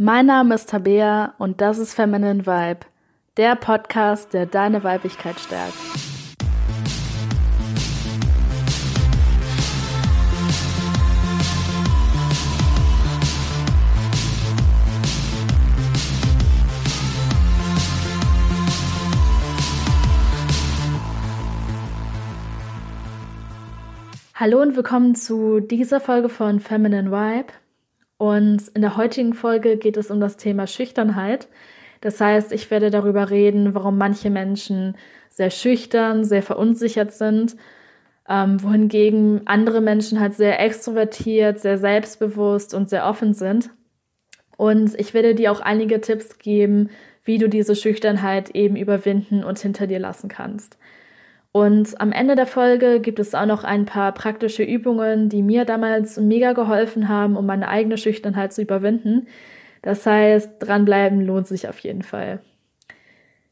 Mein Name ist Tabea und das ist Feminine Vibe, der Podcast, der deine Weiblichkeit stärkt. Hallo und willkommen zu dieser Folge von Feminine Vibe. Und in der heutigen Folge geht es um das Thema Schüchternheit. Das heißt, ich werde darüber reden, warum manche Menschen sehr schüchtern, sehr verunsichert sind, ähm, wohingegen andere Menschen halt sehr extrovertiert, sehr selbstbewusst und sehr offen sind. Und ich werde dir auch einige Tipps geben, wie du diese Schüchternheit eben überwinden und hinter dir lassen kannst. Und am Ende der Folge gibt es auch noch ein paar praktische Übungen, die mir damals mega geholfen haben, um meine eigene Schüchternheit zu überwinden. Das heißt, dranbleiben lohnt sich auf jeden Fall.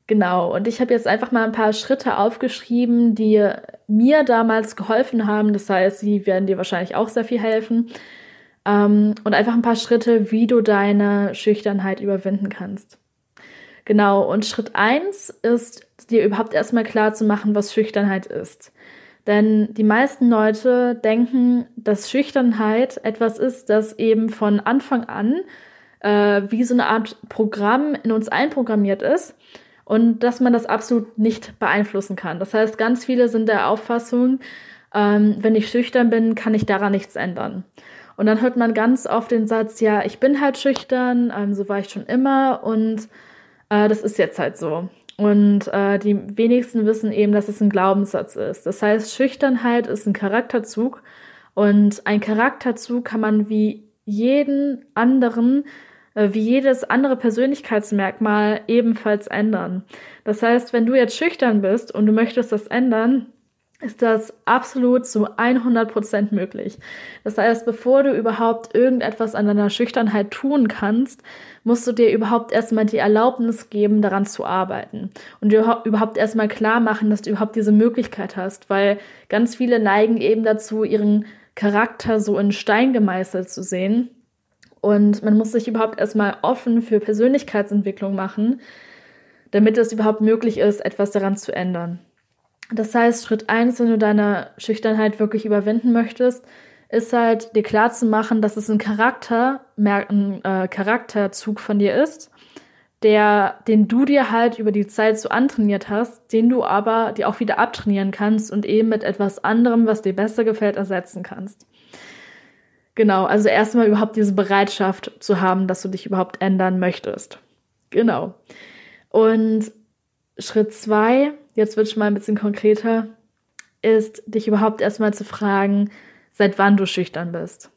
Genau, und ich habe jetzt einfach mal ein paar Schritte aufgeschrieben, die mir damals geholfen haben. Das heißt, sie werden dir wahrscheinlich auch sehr viel helfen. Ähm, und einfach ein paar Schritte, wie du deine Schüchternheit überwinden kannst. Genau, und Schritt eins ist, dir überhaupt erstmal klar zu machen, was Schüchternheit ist. Denn die meisten Leute denken, dass Schüchternheit etwas ist, das eben von Anfang an äh, wie so eine Art Programm in uns einprogrammiert ist und dass man das absolut nicht beeinflussen kann. Das heißt, ganz viele sind der Auffassung, ähm, wenn ich schüchtern bin, kann ich daran nichts ändern. Und dann hört man ganz oft den Satz, ja, ich bin halt schüchtern, ähm, so war ich schon immer und äh, das ist jetzt halt so. Und äh, die wenigsten wissen eben, dass es ein Glaubenssatz ist. Das heißt, Schüchternheit ist ein Charakterzug und ein Charakterzug kann man wie jeden anderen, äh, wie jedes andere Persönlichkeitsmerkmal ebenfalls ändern. Das heißt, wenn du jetzt schüchtern bist und du möchtest das ändern, ist das absolut zu 100% möglich. Das heißt, bevor du überhaupt irgendetwas an deiner Schüchternheit tun kannst, musst du dir überhaupt erstmal die Erlaubnis geben, daran zu arbeiten. Und dir überhaupt erstmal klar machen, dass du überhaupt diese Möglichkeit hast, weil ganz viele neigen eben dazu, ihren Charakter so in Stein gemeißelt zu sehen. Und man muss sich überhaupt erstmal offen für Persönlichkeitsentwicklung machen, damit es überhaupt möglich ist, etwas daran zu ändern. Das heißt, Schritt eins, wenn du deine Schüchternheit wirklich überwinden möchtest, ist halt dir klar zu machen, dass es ein Charakter, ein äh, Charakterzug von dir ist, der, den du dir halt über die Zeit so antrainiert hast, den du aber dir auch wieder abtrainieren kannst und eben mit etwas anderem, was dir besser gefällt, ersetzen kannst. Genau, also erstmal überhaupt diese Bereitschaft zu haben, dass du dich überhaupt ändern möchtest. Genau. Und Schritt zwei jetzt wird schon mal ein bisschen konkreter, ist, dich überhaupt erstmal zu fragen, seit wann du schüchtern bist.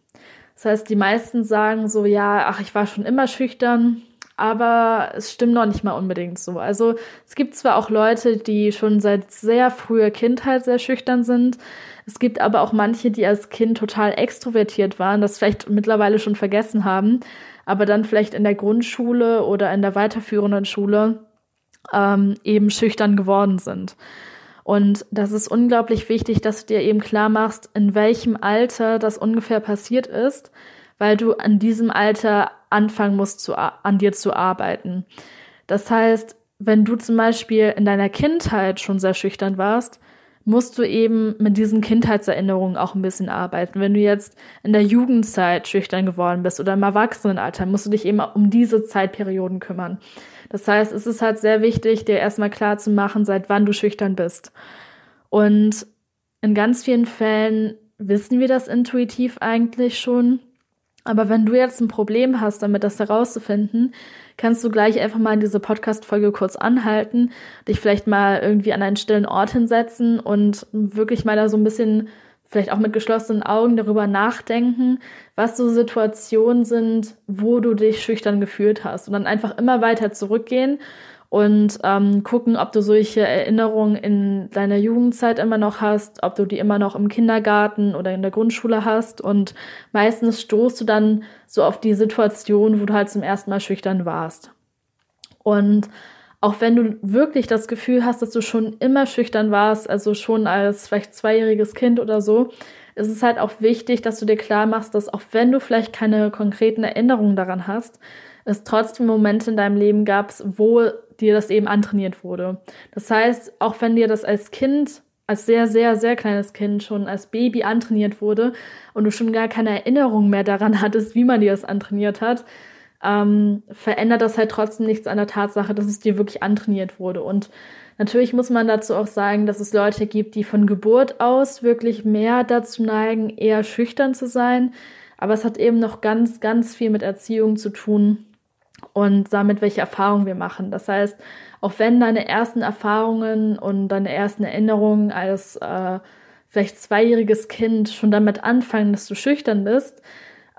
Das heißt, die meisten sagen so, ja, ach, ich war schon immer schüchtern, aber es stimmt noch nicht mal unbedingt so. Also es gibt zwar auch Leute, die schon seit sehr früher Kindheit sehr schüchtern sind. Es gibt aber auch manche, die als Kind total extrovertiert waren, das vielleicht mittlerweile schon vergessen haben, aber dann vielleicht in der Grundschule oder in der weiterführenden Schule ähm, eben schüchtern geworden sind. Und das ist unglaublich wichtig, dass du dir eben klar machst, in welchem Alter das ungefähr passiert ist, weil du an diesem Alter anfangen musst, zu, an dir zu arbeiten. Das heißt, wenn du zum Beispiel in deiner Kindheit schon sehr schüchtern warst, musst du eben mit diesen Kindheitserinnerungen auch ein bisschen arbeiten. Wenn du jetzt in der Jugendzeit schüchtern geworden bist oder im Erwachsenenalter, musst du dich eben um diese Zeitperioden kümmern. Das heißt, es ist halt sehr wichtig, dir erstmal klar zu machen, seit wann du schüchtern bist. Und in ganz vielen Fällen wissen wir das intuitiv eigentlich schon. Aber wenn du jetzt ein Problem hast, damit das herauszufinden, kannst du gleich einfach mal in diese Podcast-Folge kurz anhalten, dich vielleicht mal irgendwie an einen stillen Ort hinsetzen und wirklich mal da so ein bisschen vielleicht auch mit geschlossenen Augen darüber nachdenken, was so Situationen sind, wo du dich schüchtern gefühlt hast. Und dann einfach immer weiter zurückgehen und ähm, gucken, ob du solche Erinnerungen in deiner Jugendzeit immer noch hast, ob du die immer noch im Kindergarten oder in der Grundschule hast. Und meistens stoßt du dann so auf die Situation, wo du halt zum ersten Mal schüchtern warst. Und auch wenn du wirklich das Gefühl hast, dass du schon immer schüchtern warst, also schon als vielleicht zweijähriges Kind oder so, ist es halt auch wichtig, dass du dir klar machst, dass auch wenn du vielleicht keine konkreten Erinnerungen daran hast, es trotzdem Momente in deinem Leben gab, wo dir das eben antrainiert wurde. Das heißt, auch wenn dir das als Kind, als sehr, sehr, sehr kleines Kind schon als Baby antrainiert wurde und du schon gar keine Erinnerung mehr daran hattest, wie man dir das antrainiert hat, ähm, verändert das halt trotzdem nichts an der Tatsache, dass es dir wirklich antrainiert wurde. Und natürlich muss man dazu auch sagen, dass es Leute gibt, die von Geburt aus wirklich mehr dazu neigen, eher schüchtern zu sein. Aber es hat eben noch ganz, ganz viel mit Erziehung zu tun und damit, welche Erfahrungen wir machen. Das heißt, auch wenn deine ersten Erfahrungen und deine ersten Erinnerungen als äh, vielleicht zweijähriges Kind schon damit anfangen, dass du schüchtern bist,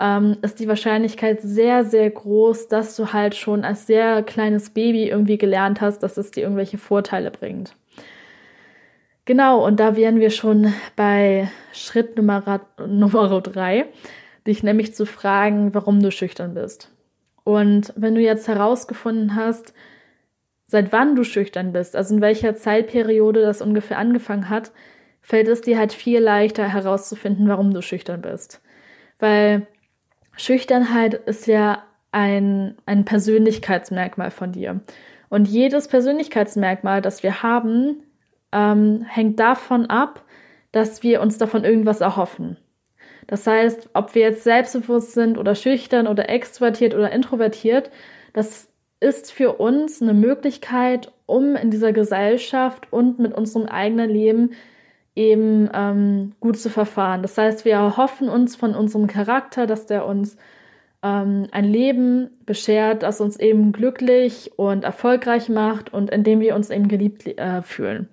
ähm, ist die Wahrscheinlichkeit sehr, sehr groß, dass du halt schon als sehr kleines Baby irgendwie gelernt hast, dass es dir irgendwelche Vorteile bringt. Genau, und da wären wir schon bei Schritt Nummer, Nummer drei, dich nämlich zu fragen, warum du schüchtern bist. Und wenn du jetzt herausgefunden hast, seit wann du schüchtern bist, also in welcher Zeitperiode das ungefähr angefangen hat, fällt es dir halt viel leichter herauszufinden, warum du schüchtern bist. Weil Schüchternheit ist ja ein, ein Persönlichkeitsmerkmal von dir. Und jedes Persönlichkeitsmerkmal, das wir haben, ähm, hängt davon ab, dass wir uns davon irgendwas erhoffen. Das heißt, ob wir jetzt selbstbewusst sind oder schüchtern oder extrovertiert oder introvertiert, das ist für uns eine Möglichkeit, um in dieser Gesellschaft und mit unserem eigenen Leben eben ähm, gut zu verfahren. Das heißt, wir erhoffen uns von unserem Charakter, dass der uns ähm, ein Leben beschert, das uns eben glücklich und erfolgreich macht und in dem wir uns eben geliebt äh, fühlen.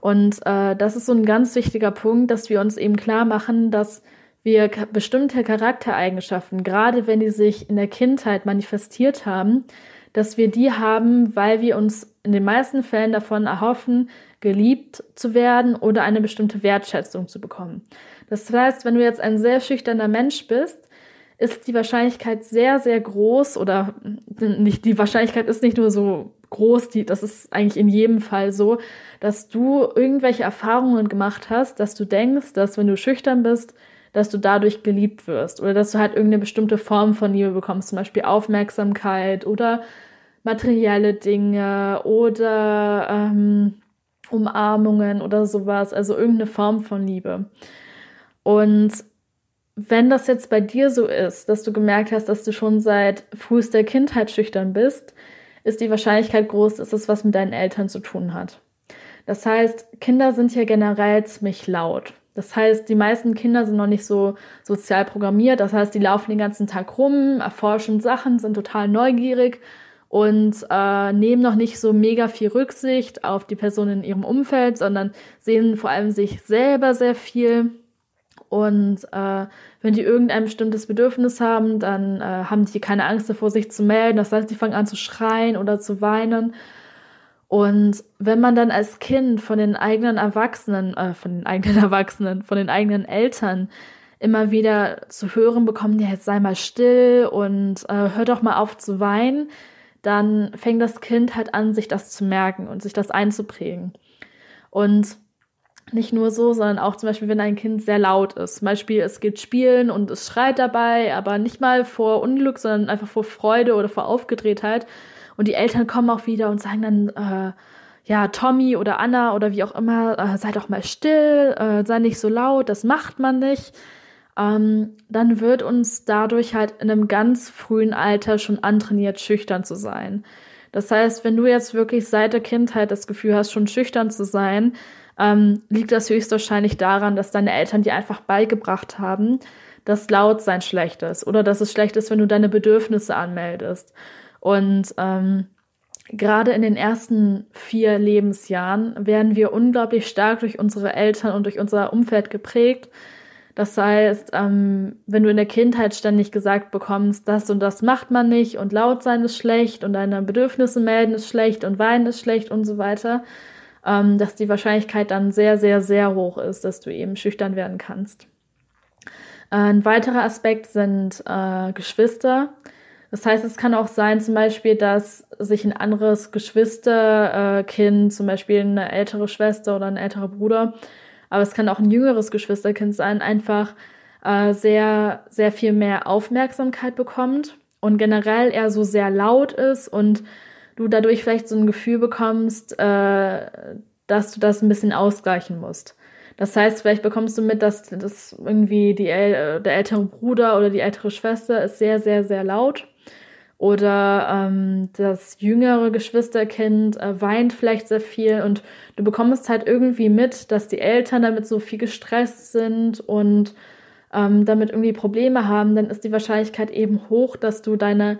Und äh, das ist so ein ganz wichtiger Punkt, dass wir uns eben klar machen, dass wir bestimmte Charaktereigenschaften, gerade wenn die sich in der Kindheit manifestiert haben, dass wir die haben, weil wir uns in den meisten Fällen davon erhoffen, geliebt zu werden oder eine bestimmte Wertschätzung zu bekommen. Das heißt, wenn du jetzt ein sehr schüchterner Mensch bist, ist die Wahrscheinlichkeit sehr, sehr groß oder nicht, die Wahrscheinlichkeit ist nicht nur so groß, die, das ist eigentlich in jedem Fall so, dass du irgendwelche Erfahrungen gemacht hast, dass du denkst, dass wenn du schüchtern bist, dass du dadurch geliebt wirst oder dass du halt irgendeine bestimmte Form von Liebe bekommst, zum Beispiel Aufmerksamkeit oder materielle Dinge oder ähm, Umarmungen oder sowas, also irgendeine Form von Liebe. Und wenn das jetzt bei dir so ist, dass du gemerkt hast, dass du schon seit frühester Kindheit schüchtern bist, ist die Wahrscheinlichkeit groß, dass es was mit deinen Eltern zu tun hat. Das heißt, Kinder sind ja generell ziemlich laut. Das heißt, die meisten Kinder sind noch nicht so sozial programmiert. Das heißt, die laufen den ganzen Tag rum, erforschen Sachen, sind total neugierig und äh, nehmen noch nicht so mega viel Rücksicht auf die Personen in ihrem Umfeld, sondern sehen vor allem sich selber sehr viel. Und äh, wenn die irgendein bestimmtes Bedürfnis haben, dann äh, haben die keine Angst davor, sich zu melden. Das heißt, die fangen an zu schreien oder zu weinen. Und wenn man dann als Kind von den eigenen Erwachsenen, äh, von den eigenen Erwachsenen, von den eigenen Eltern immer wieder zu hören bekommt, ja, jetzt sei mal still und äh, hör doch mal auf zu weinen, dann fängt das Kind halt an, sich das zu merken und sich das einzuprägen. Und nicht nur so, sondern auch zum Beispiel, wenn ein Kind sehr laut ist. Zum Beispiel, es geht spielen und es schreit dabei, aber nicht mal vor Unglück, sondern einfach vor Freude oder vor Aufgedrehtheit. Und die Eltern kommen auch wieder und sagen dann, äh, ja, Tommy oder Anna oder wie auch immer, äh, sei doch mal still, äh, sei nicht so laut, das macht man nicht ähm, dann wird uns dadurch halt in einem ganz frühen Alter schon antrainiert, schüchtern zu sein. Das heißt, wenn du jetzt wirklich seit der Kindheit das Gefühl hast, schon schüchtern zu sein, ähm, liegt das höchstwahrscheinlich daran, dass deine Eltern dir einfach beigebracht haben, dass Lautsein schlecht ist oder dass es schlecht ist, wenn du deine Bedürfnisse anmeldest. Und ähm, gerade in den ersten vier Lebensjahren werden wir unglaublich stark durch unsere Eltern und durch unser Umfeld geprägt. Das heißt, ähm, wenn du in der Kindheit ständig gesagt bekommst, das und das macht man nicht und laut sein ist schlecht und deine Bedürfnisse melden ist schlecht und weinen ist schlecht und so weiter, ähm, dass die Wahrscheinlichkeit dann sehr, sehr, sehr hoch ist, dass du eben schüchtern werden kannst. Ein weiterer Aspekt sind äh, Geschwister. Das heißt, es kann auch sein, zum Beispiel, dass sich ein anderes Geschwisterkind, äh, zum Beispiel eine ältere Schwester oder ein älterer Bruder, aber es kann auch ein jüngeres Geschwisterkind sein, einfach äh, sehr, sehr viel mehr Aufmerksamkeit bekommt und generell eher so sehr laut ist und du dadurch vielleicht so ein Gefühl bekommst, äh, dass du das ein bisschen ausgleichen musst. Das heißt, vielleicht bekommst du mit, dass, dass irgendwie die, der ältere Bruder oder die ältere Schwester ist sehr, sehr, sehr laut. Oder ähm, das jüngere Geschwisterkind äh, weint vielleicht sehr viel und du bekommst halt irgendwie mit, dass die Eltern damit so viel gestresst sind und ähm, damit irgendwie Probleme haben, dann ist die Wahrscheinlichkeit eben hoch, dass du deine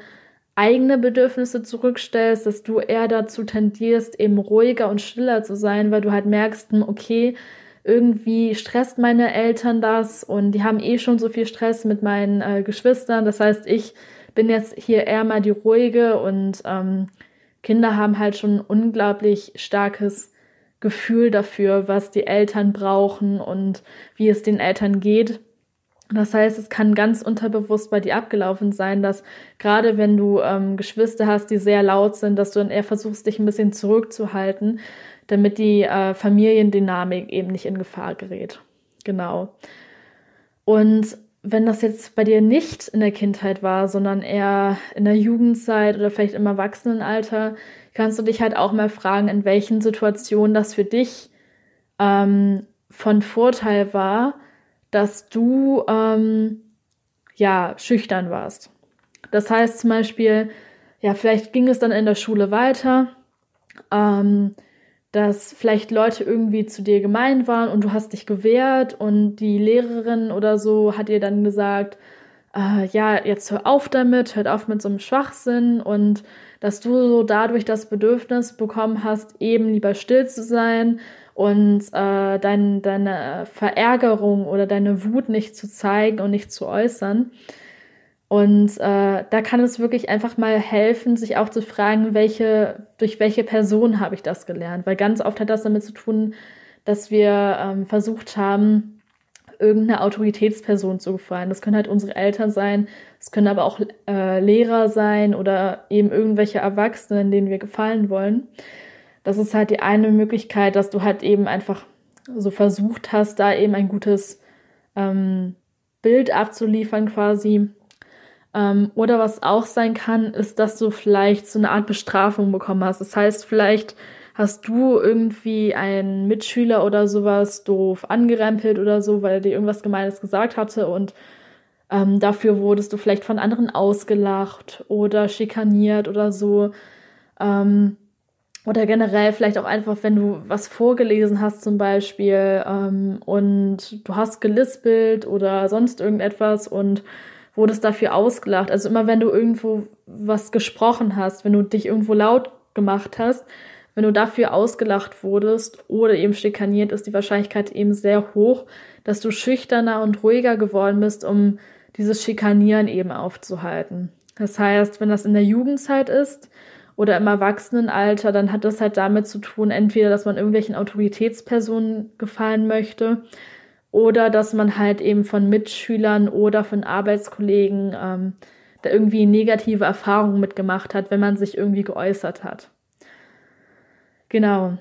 eigene Bedürfnisse zurückstellst, dass du eher dazu tendierst, eben ruhiger und stiller zu sein, weil du halt merkst, hm, okay, irgendwie stresst meine Eltern das und die haben eh schon so viel Stress mit meinen äh, Geschwistern. Das heißt, ich bin jetzt hier eher mal die ruhige und ähm, Kinder haben halt schon ein unglaublich starkes Gefühl dafür, was die Eltern brauchen und wie es den Eltern geht. Das heißt, es kann ganz unterbewusst bei dir abgelaufen sein, dass gerade wenn du ähm, Geschwister hast, die sehr laut sind, dass du dann eher versuchst, dich ein bisschen zurückzuhalten, damit die äh, Familiendynamik eben nicht in Gefahr gerät. Genau. Und wenn das jetzt bei dir nicht in der Kindheit war, sondern eher in der Jugendzeit oder vielleicht im Erwachsenenalter, kannst du dich halt auch mal fragen, in welchen Situationen das für dich ähm, von Vorteil war, dass du ähm, ja schüchtern warst. Das heißt zum Beispiel, ja, vielleicht ging es dann in der Schule weiter. Ähm, dass vielleicht Leute irgendwie zu dir gemein waren und du hast dich gewehrt und die Lehrerin oder so hat dir dann gesagt, äh, ja, jetzt hör auf damit, hört auf mit so einem Schwachsinn und dass du so dadurch das Bedürfnis bekommen hast, eben lieber still zu sein und äh, dein, deine Verärgerung oder deine Wut nicht zu zeigen und nicht zu äußern. Und äh, da kann es wirklich einfach mal helfen, sich auch zu fragen, welche, durch welche Person habe ich das gelernt. Weil ganz oft hat das damit zu tun, dass wir ähm, versucht haben, irgendeine Autoritätsperson zu gefallen. Das können halt unsere Eltern sein, es können aber auch äh, Lehrer sein oder eben irgendwelche Erwachsenen, denen wir gefallen wollen. Das ist halt die eine Möglichkeit, dass du halt eben einfach so versucht hast, da eben ein gutes ähm, Bild abzuliefern quasi ähm, oder was auch sein kann, ist, dass du vielleicht so eine Art Bestrafung bekommen hast. Das heißt, vielleicht hast du irgendwie einen Mitschüler oder sowas doof angerempelt oder so, weil er dir irgendwas Gemeines gesagt hatte und ähm, dafür wurdest du vielleicht von anderen ausgelacht oder schikaniert oder so. Ähm, oder generell vielleicht auch einfach, wenn du was vorgelesen hast zum Beispiel ähm, und du hast gelispelt oder sonst irgendetwas und wurdest dafür ausgelacht. Also immer wenn du irgendwo was gesprochen hast, wenn du dich irgendwo laut gemacht hast, wenn du dafür ausgelacht wurdest oder eben schikaniert, ist die Wahrscheinlichkeit eben sehr hoch, dass du schüchterner und ruhiger geworden bist, um dieses Schikanieren eben aufzuhalten. Das heißt, wenn das in der Jugendzeit ist oder im Erwachsenenalter, dann hat das halt damit zu tun, entweder, dass man irgendwelchen Autoritätspersonen gefallen möchte oder dass man halt eben von Mitschülern oder von Arbeitskollegen ähm, da irgendwie negative Erfahrungen mitgemacht hat, wenn man sich irgendwie geäußert hat. Genau.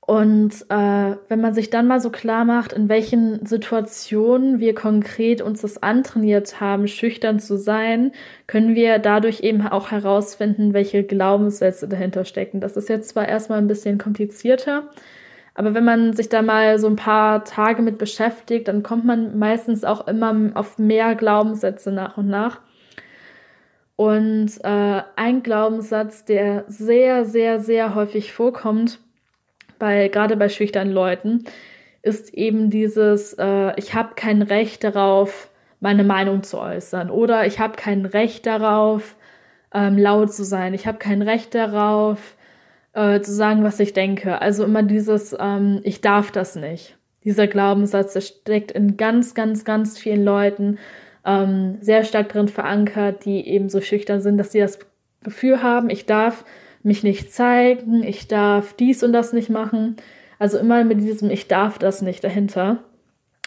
Und äh, wenn man sich dann mal so klar macht, in welchen Situationen wir konkret uns das antrainiert haben, schüchtern zu sein, können wir dadurch eben auch herausfinden, welche Glaubenssätze dahinter stecken. Das ist jetzt zwar erstmal ein bisschen komplizierter, aber wenn man sich da mal so ein paar Tage mit beschäftigt, dann kommt man meistens auch immer auf mehr Glaubenssätze nach und nach. Und äh, ein Glaubenssatz, der sehr, sehr, sehr häufig vorkommt, bei, gerade bei schüchternen Leuten, ist eben dieses, äh, ich habe kein Recht darauf, meine Meinung zu äußern. Oder ich habe kein Recht darauf, ähm, laut zu sein. Ich habe kein Recht darauf, äh, zu sagen, was ich denke. Also immer dieses, ähm, ich darf das nicht. Dieser Glaubenssatz, der steckt in ganz, ganz, ganz vielen Leuten ähm, sehr stark drin verankert, die eben so schüchtern sind, dass sie das Gefühl haben, ich darf mich nicht zeigen, ich darf dies und das nicht machen. Also immer mit diesem Ich darf das nicht dahinter.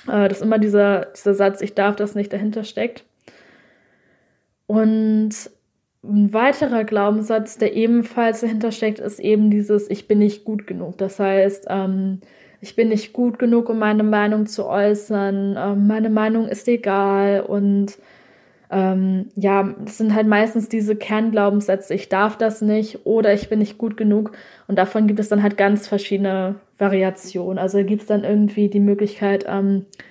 Äh, dass immer dieser, dieser Satz, ich darf das nicht dahinter steckt. Und ein weiterer Glaubenssatz, der ebenfalls dahinter steckt, ist eben dieses Ich bin nicht gut genug. Das heißt, ähm, ich bin nicht gut genug, um meine Meinung zu äußern. Ähm, meine Meinung ist egal. Und ähm, ja, das sind halt meistens diese Kernglaubenssätze, ich darf das nicht oder ich bin nicht gut genug. Und davon gibt es dann halt ganz verschiedene Variationen. Also gibt es dann irgendwie die Möglichkeit, ähm, äh,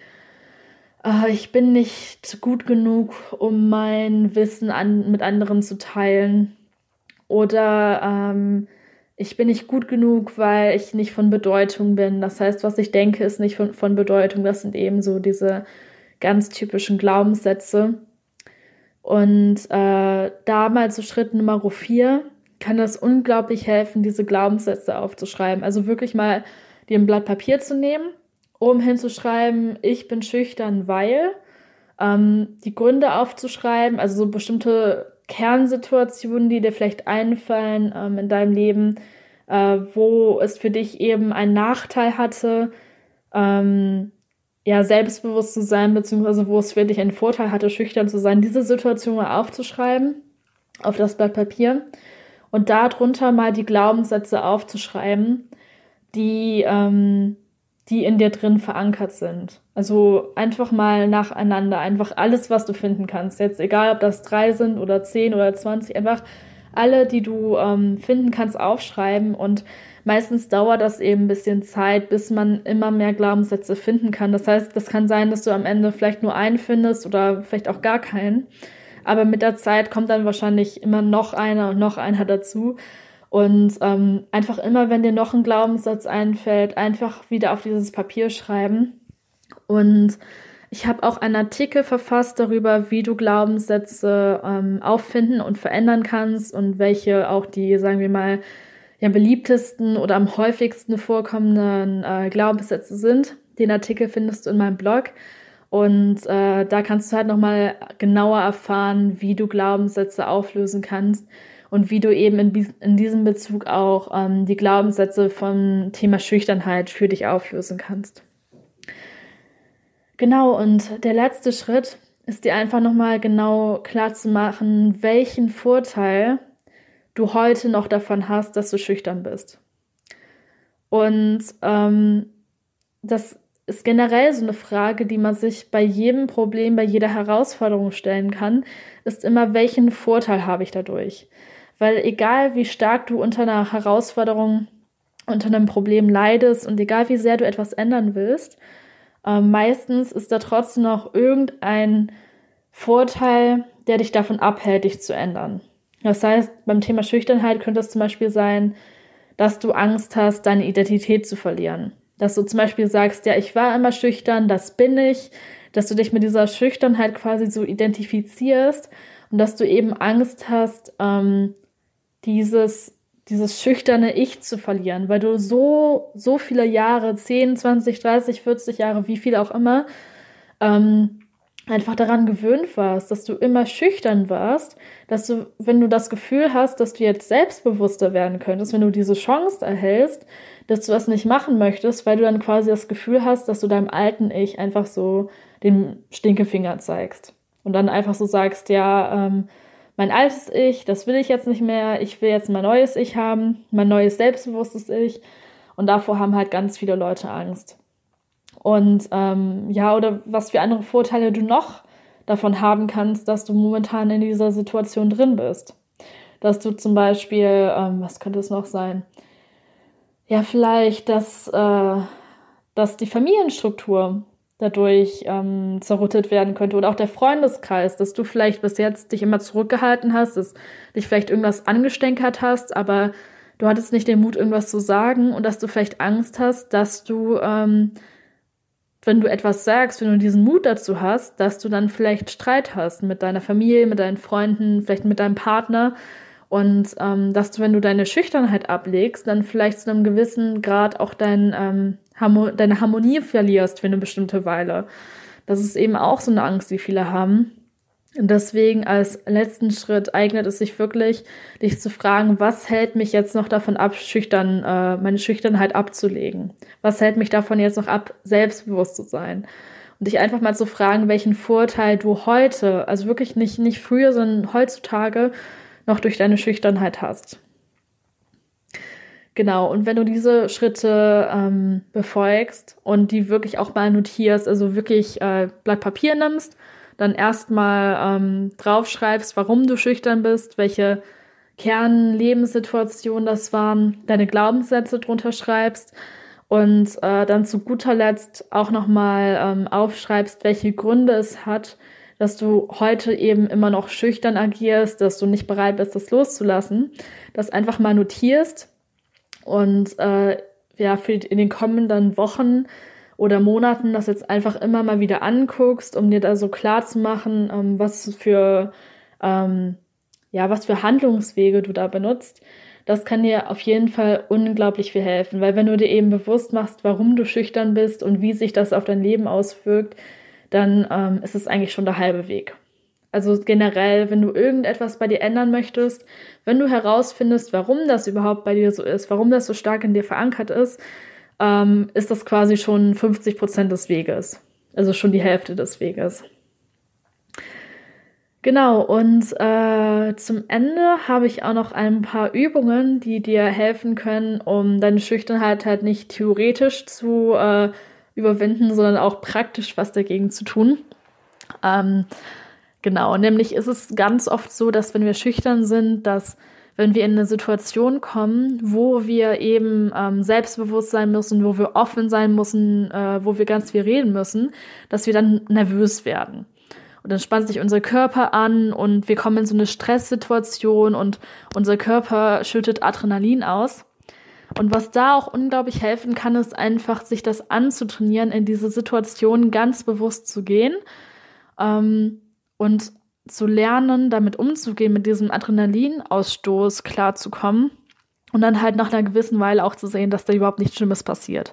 ich bin nicht gut genug, um mein Wissen an, mit anderen zu teilen. Oder ähm, ich bin nicht gut genug, weil ich nicht von Bedeutung bin. Das heißt, was ich denke, ist nicht von, von Bedeutung. Das sind eben so diese ganz typischen Glaubenssätze. Und äh, da mal zu Schritt Nummer vier kann das unglaublich helfen, diese Glaubenssätze aufzuschreiben. Also wirklich mal dir ein Blatt Papier zu nehmen um hinzuschreiben, ich bin schüchtern, weil ähm, die Gründe aufzuschreiben, also so bestimmte Kernsituationen, die dir vielleicht einfallen ähm, in deinem Leben, äh, wo es für dich eben einen Nachteil hatte, ähm, ja, selbstbewusst zu sein, beziehungsweise wo es für dich einen Vorteil hatte, schüchtern zu sein, diese Situation mal aufzuschreiben auf das Blatt Papier und darunter mal die Glaubenssätze aufzuschreiben, die ähm, die in dir drin verankert sind. Also einfach mal nacheinander, einfach alles, was du finden kannst. Jetzt egal, ob das drei sind oder zehn oder zwanzig, einfach alle, die du ähm, finden kannst, aufschreiben. Und meistens dauert das eben ein bisschen Zeit, bis man immer mehr Glaubenssätze finden kann. Das heißt, das kann sein, dass du am Ende vielleicht nur einen findest oder vielleicht auch gar keinen. Aber mit der Zeit kommt dann wahrscheinlich immer noch einer und noch einer dazu. Und ähm, einfach immer, wenn dir noch ein Glaubenssatz einfällt, einfach wieder auf dieses Papier schreiben. Und ich habe auch einen Artikel verfasst darüber, wie du Glaubenssätze ähm, auffinden und verändern kannst und welche auch die, sagen wir mal, ja, beliebtesten oder am häufigsten vorkommenden äh, Glaubenssätze sind. Den Artikel findest du in meinem Blog. Und äh, da kannst du halt nochmal genauer erfahren, wie du Glaubenssätze auflösen kannst und wie du eben in, in diesem Bezug auch ähm, die Glaubenssätze vom Thema Schüchternheit für dich auflösen kannst. Genau, und der letzte Schritt ist dir einfach nochmal genau klar zu machen, welchen Vorteil du heute noch davon hast, dass du schüchtern bist. Und ähm, das ist generell so eine Frage, die man sich bei jedem Problem, bei jeder Herausforderung stellen kann, ist immer, welchen Vorteil habe ich dadurch? Weil egal wie stark du unter einer Herausforderung, unter einem Problem leidest und egal wie sehr du etwas ändern willst, äh, meistens ist da trotzdem noch irgendein Vorteil, der dich davon abhält, dich zu ändern. Das heißt, beim Thema Schüchternheit könnte es zum Beispiel sein, dass du Angst hast, deine Identität zu verlieren. Dass du zum Beispiel sagst, ja, ich war immer schüchtern, das bin ich, dass du dich mit dieser Schüchternheit quasi so identifizierst und dass du eben Angst hast, ähm, dieses, dieses schüchterne Ich zu verlieren, weil du so, so viele Jahre, 10, 20, 30, 40 Jahre, wie viel auch immer, ähm, einfach daran gewöhnt warst, dass du immer schüchtern warst, dass du, wenn du das Gefühl hast, dass du jetzt selbstbewusster werden könntest, wenn du diese Chance erhältst, dass du das nicht machen möchtest, weil du dann quasi das Gefühl hast, dass du deinem alten Ich einfach so den Stinkefinger zeigst. Und dann einfach so sagst, ja, ähm, mein altes Ich, das will ich jetzt nicht mehr, ich will jetzt mein neues Ich haben, mein neues selbstbewusstes Ich. Und davor haben halt ganz viele Leute Angst. Und ähm, ja, oder was für andere Vorteile du noch davon haben kannst, dass du momentan in dieser Situation drin bist. Dass du zum Beispiel, ähm, was könnte es noch sein? Ja, vielleicht, dass, äh, dass die Familienstruktur dadurch ähm, zerrüttet werden könnte. Oder auch der Freundeskreis, dass du vielleicht bis jetzt dich immer zurückgehalten hast, dass dich vielleicht irgendwas angestänkert hast, aber du hattest nicht den Mut, irgendwas zu sagen und dass du vielleicht Angst hast, dass du, ähm, wenn du etwas sagst, wenn du diesen Mut dazu hast, dass du dann vielleicht Streit hast mit deiner Familie, mit deinen Freunden, vielleicht mit deinem Partner. Und ähm, dass du, wenn du deine Schüchternheit ablegst, dann vielleicht zu einem gewissen Grad auch dein ähm, deine Harmonie verlierst für eine bestimmte Weile. Das ist eben auch so eine Angst, die viele haben. Und deswegen als letzten Schritt eignet es sich wirklich, dich zu fragen, was hält mich jetzt noch davon ab, schüchtern, äh, meine Schüchternheit abzulegen? Was hält mich davon jetzt noch ab, selbstbewusst zu sein? Und dich einfach mal zu fragen, welchen Vorteil du heute, also wirklich nicht, nicht früher, sondern heutzutage noch durch deine Schüchternheit hast. Genau, und wenn du diese Schritte ähm, befolgst und die wirklich auch mal notierst, also wirklich äh, Blatt Papier nimmst, dann erstmal ähm, draufschreibst, warum du schüchtern bist, welche Kernlebenssituationen das waren, deine Glaubenssätze drunter schreibst und äh, dann zu guter Letzt auch nochmal ähm, aufschreibst, welche Gründe es hat, dass du heute eben immer noch schüchtern agierst, dass du nicht bereit bist, das loszulassen, das einfach mal notierst und äh, ja, für in den kommenden Wochen oder Monaten das jetzt einfach immer mal wieder anguckst, um dir da so klar zu machen, ähm, was für ähm, ja, was für Handlungswege du da benutzt. Das kann dir auf jeden Fall unglaublich viel helfen, weil wenn du dir eben bewusst machst, warum du schüchtern bist und wie sich das auf dein Leben auswirkt, dann ähm, ist es eigentlich schon der halbe Weg. Also generell, wenn du irgendetwas bei dir ändern möchtest, wenn du herausfindest, warum das überhaupt bei dir so ist, warum das so stark in dir verankert ist, ähm, ist das quasi schon 50 Prozent des Weges. Also schon die Hälfte des Weges. Genau, und äh, zum Ende habe ich auch noch ein paar Übungen, die dir helfen können, um deine Schüchternheit halt nicht theoretisch zu äh, überwinden, sondern auch praktisch was dagegen zu tun. Ähm, genau, nämlich ist es ganz oft so, dass wenn wir schüchtern sind, dass wenn wir in eine Situation kommen, wo wir eben ähm, selbstbewusst sein müssen, wo wir offen sein müssen, äh, wo wir ganz viel reden müssen, dass wir dann nervös werden. Und dann spannt sich unser Körper an und wir kommen in so eine Stresssituation und unser Körper schüttet Adrenalin aus. Und was da auch unglaublich helfen kann, ist einfach, sich das anzutrainieren, in diese Situation ganz bewusst zu gehen ähm, und zu lernen, damit umzugehen, mit diesem Adrenalinausstoß klarzukommen und dann halt nach einer gewissen Weile auch zu sehen, dass da überhaupt nichts Schlimmes passiert.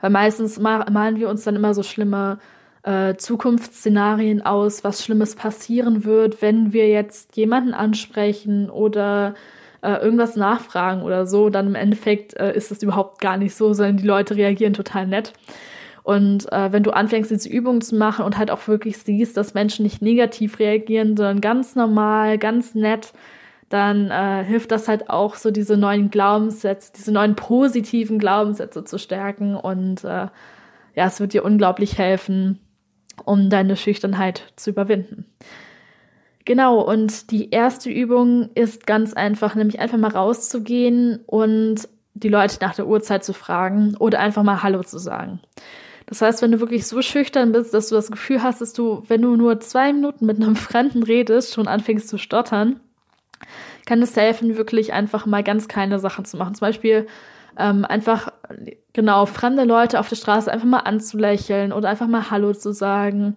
Weil meistens malen wir uns dann immer so schlimme äh, Zukunftsszenarien aus, was Schlimmes passieren wird, wenn wir jetzt jemanden ansprechen oder äh, irgendwas nachfragen oder so, dann im Endeffekt äh, ist es überhaupt gar nicht so, sondern die Leute reagieren total nett. Und äh, wenn du anfängst, diese Übungen zu machen und halt auch wirklich siehst, dass Menschen nicht negativ reagieren, sondern ganz normal, ganz nett, dann äh, hilft das halt auch, so diese neuen Glaubenssätze, diese neuen positiven Glaubenssätze zu stärken. Und äh, ja, es wird dir unglaublich helfen, um deine Schüchternheit zu überwinden. Genau, und die erste Übung ist ganz einfach, nämlich einfach mal rauszugehen und die Leute nach der Uhrzeit zu fragen oder einfach mal Hallo zu sagen. Das heißt, wenn du wirklich so schüchtern bist, dass du das Gefühl hast, dass du, wenn du nur zwei Minuten mit einem Fremden redest, schon anfängst zu stottern, kann es helfen, wirklich einfach mal ganz kleine Sachen zu machen. Zum Beispiel ähm, einfach, genau, fremde Leute auf der Straße einfach mal anzulächeln oder einfach mal Hallo zu sagen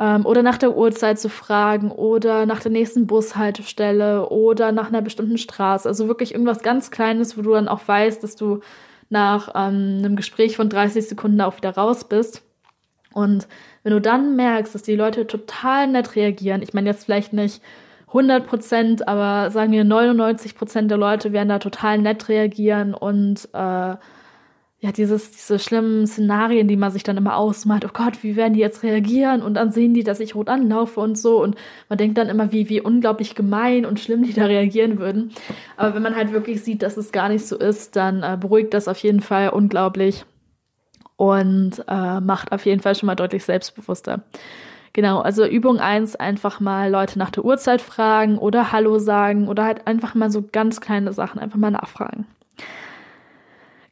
ähm, oder nach der Uhrzeit zu fragen oder nach der nächsten Bushaltestelle oder nach einer bestimmten Straße. Also wirklich irgendwas ganz Kleines, wo du dann auch weißt, dass du nach ähm, einem Gespräch von 30 Sekunden auch wieder raus bist. Und wenn du dann merkst, dass die Leute total nett reagieren, ich meine jetzt vielleicht nicht 100 Prozent, aber sagen wir 99 Prozent der Leute werden da total nett reagieren und äh, ja, dieses, diese schlimmen Szenarien, die man sich dann immer ausmalt, oh Gott, wie werden die jetzt reagieren? Und dann sehen die, dass ich rot anlaufe und so. Und man denkt dann immer, wie, wie unglaublich gemein und schlimm die da reagieren würden. Aber wenn man halt wirklich sieht, dass es gar nicht so ist, dann äh, beruhigt das auf jeden Fall unglaublich und äh, macht auf jeden Fall schon mal deutlich selbstbewusster. Genau, also Übung eins einfach mal Leute nach der Uhrzeit fragen oder Hallo sagen oder halt einfach mal so ganz kleine Sachen einfach mal nachfragen.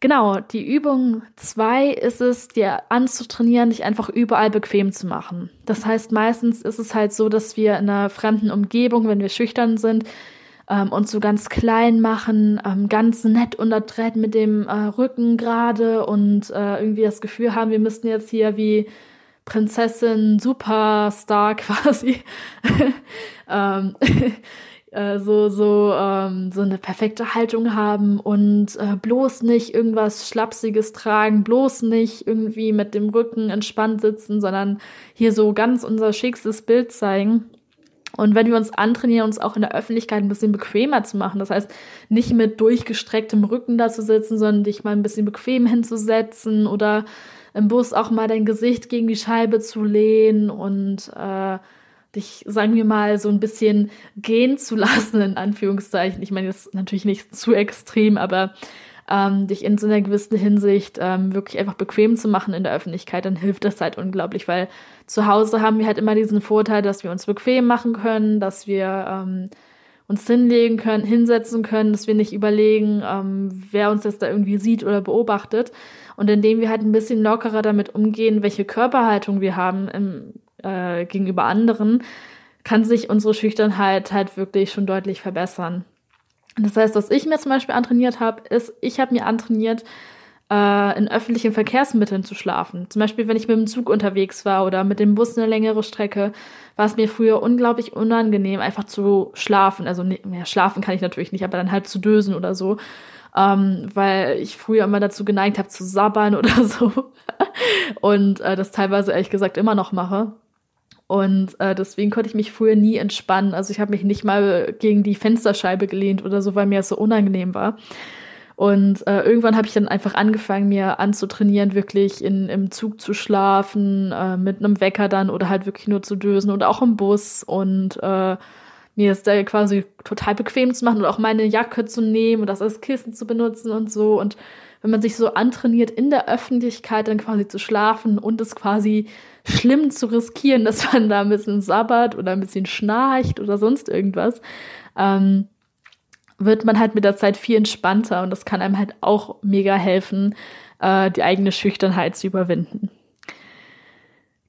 Genau, die Übung zwei ist es, dir anzutrainieren, dich einfach überall bequem zu machen. Das heißt, meistens ist es halt so, dass wir in einer fremden Umgebung, wenn wir schüchtern sind, ähm, uns so ganz klein machen, ähm, ganz nett unterdreht mit dem äh, Rücken gerade und äh, irgendwie das Gefühl haben, wir müssten jetzt hier wie Prinzessin, Superstar quasi. ähm, äh, so so ähm, so eine perfekte Haltung haben und äh, bloß nicht irgendwas schlapsiges tragen, bloß nicht irgendwie mit dem Rücken entspannt sitzen, sondern hier so ganz unser schickstes Bild zeigen. Und wenn wir uns antrainieren, uns auch in der Öffentlichkeit ein bisschen bequemer zu machen, das heißt, nicht mit durchgestrecktem Rücken da zu sitzen, sondern dich mal ein bisschen bequem hinzusetzen oder im Bus auch mal dein Gesicht gegen die Scheibe zu lehnen und äh, dich, sagen wir mal, so ein bisschen gehen zu lassen, in Anführungszeichen. Ich meine, das ist natürlich nicht zu extrem, aber ähm, dich in so einer gewissen Hinsicht ähm, wirklich einfach bequem zu machen in der Öffentlichkeit, dann hilft das halt unglaublich, weil zu Hause haben wir halt immer diesen Vorteil, dass wir uns bequem machen können, dass wir ähm, uns hinlegen können, hinsetzen können, dass wir nicht überlegen, ähm, wer uns jetzt da irgendwie sieht oder beobachtet. Und indem wir halt ein bisschen lockerer damit umgehen, welche Körperhaltung wir haben im, äh, gegenüber anderen, kann sich unsere Schüchternheit halt wirklich schon deutlich verbessern. Das heißt, was ich mir zum Beispiel antrainiert habe, ist, ich habe mir antrainiert, äh, in öffentlichen Verkehrsmitteln zu schlafen. Zum Beispiel, wenn ich mit dem Zug unterwegs war oder mit dem Bus eine längere Strecke, war es mir früher unglaublich unangenehm, einfach zu schlafen. Also, nee, mehr schlafen kann ich natürlich nicht, aber dann halt zu dösen oder so. Ähm, weil ich früher immer dazu geneigt habe, zu sabbern oder so. Und äh, das teilweise ehrlich gesagt immer noch mache. Und äh, deswegen konnte ich mich früher nie entspannen. Also ich habe mich nicht mal gegen die Fensterscheibe gelehnt oder so, weil mir es so unangenehm war. Und äh, irgendwann habe ich dann einfach angefangen, mir anzutrainieren, wirklich in, im Zug zu schlafen, äh, mit einem Wecker dann oder halt wirklich nur zu dösen oder auch im Bus und äh, mir es da quasi total bequem zu machen und auch meine Jacke zu nehmen und das als Kissen zu benutzen und so. Und wenn man sich so antrainiert, in der Öffentlichkeit dann quasi zu schlafen und es quasi schlimm zu riskieren, dass man da ein bisschen sabbert oder ein bisschen schnarcht oder sonst irgendwas, ähm, wird man halt mit der Zeit viel entspannter und das kann einem halt auch mega helfen, äh, die eigene Schüchternheit zu überwinden.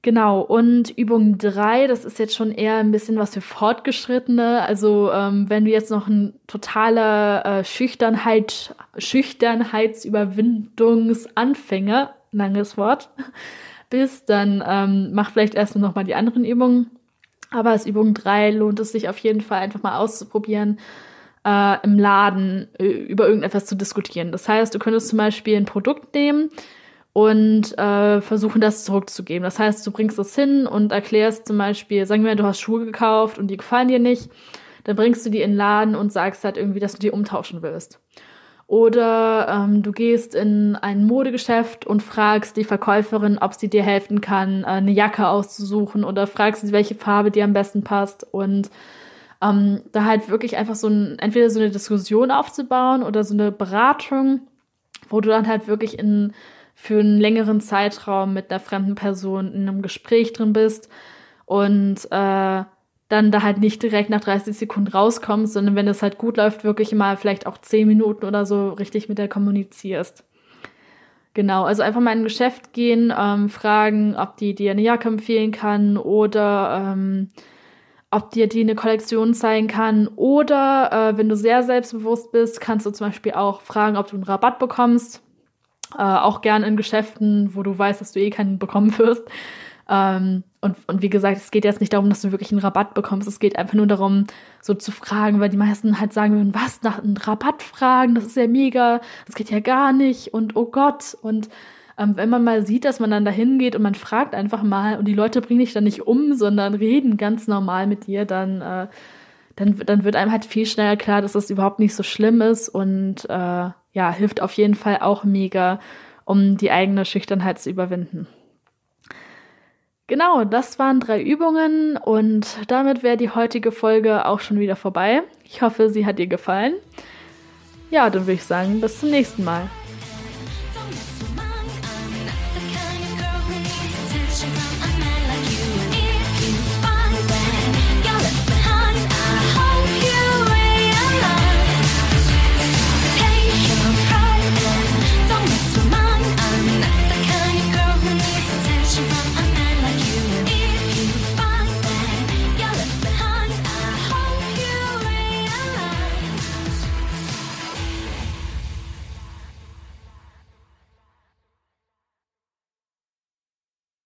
Genau, und Übung drei, das ist jetzt schon eher ein bisschen was für Fortgeschrittene. Also ähm, wenn du jetzt noch ein totaler äh, Schüchternheit, Schüchternheitsüberwindungsanfänger, langes Wort, bist, dann ähm, mach vielleicht erst noch mal die anderen Übungen. Aber als Übung drei lohnt es sich auf jeden Fall einfach mal auszuprobieren, äh, im Laden äh, über irgendetwas zu diskutieren. Das heißt, du könntest zum Beispiel ein Produkt nehmen und äh, versuchen, das zurückzugeben. Das heißt, du bringst es hin und erklärst zum Beispiel, sagen wir, du hast Schuhe gekauft und die gefallen dir nicht, dann bringst du die in den Laden und sagst halt irgendwie, dass du die umtauschen willst. Oder ähm, du gehst in ein Modegeschäft und fragst die Verkäuferin, ob sie dir helfen kann, äh, eine Jacke auszusuchen oder fragst sie, welche Farbe dir am besten passt und ähm, da halt wirklich einfach so ein, entweder so eine Diskussion aufzubauen oder so eine Beratung, wo du dann halt wirklich in, für einen längeren Zeitraum mit einer fremden Person in einem Gespräch drin bist und äh, dann da halt nicht direkt nach 30 Sekunden rauskommst, sondern wenn es halt gut läuft, wirklich mal vielleicht auch 10 Minuten oder so richtig mit der kommunizierst. Genau, also einfach mal in ein Geschäft gehen, ähm, fragen, ob die dir eine Jacke empfehlen kann oder ähm, ob dir die eine Kollektion zeigen kann. Oder äh, wenn du sehr selbstbewusst bist, kannst du zum Beispiel auch fragen, ob du einen Rabatt bekommst. Äh, auch gern in Geschäften, wo du weißt, dass du eh keinen bekommen wirst. Ähm, und, und wie gesagt, es geht jetzt nicht darum, dass du wirklich einen Rabatt bekommst. Es geht einfach nur darum, so zu fragen, weil die meisten halt sagen würden, was, nach einem Rabatt fragen, das ist ja mega, das geht ja gar nicht und oh Gott. Und ähm, wenn man mal sieht, dass man dann da hingeht und man fragt einfach mal und die Leute bringen dich dann nicht um, sondern reden ganz normal mit dir, dann, äh, dann, dann wird einem halt viel schneller klar, dass das überhaupt nicht so schlimm ist und äh, ja, hilft auf jeden Fall auch mega, um die eigene Schüchternheit zu überwinden. Genau, das waren drei Übungen und damit wäre die heutige Folge auch schon wieder vorbei. Ich hoffe, sie hat dir gefallen. Ja, dann würde ich sagen, bis zum nächsten Mal.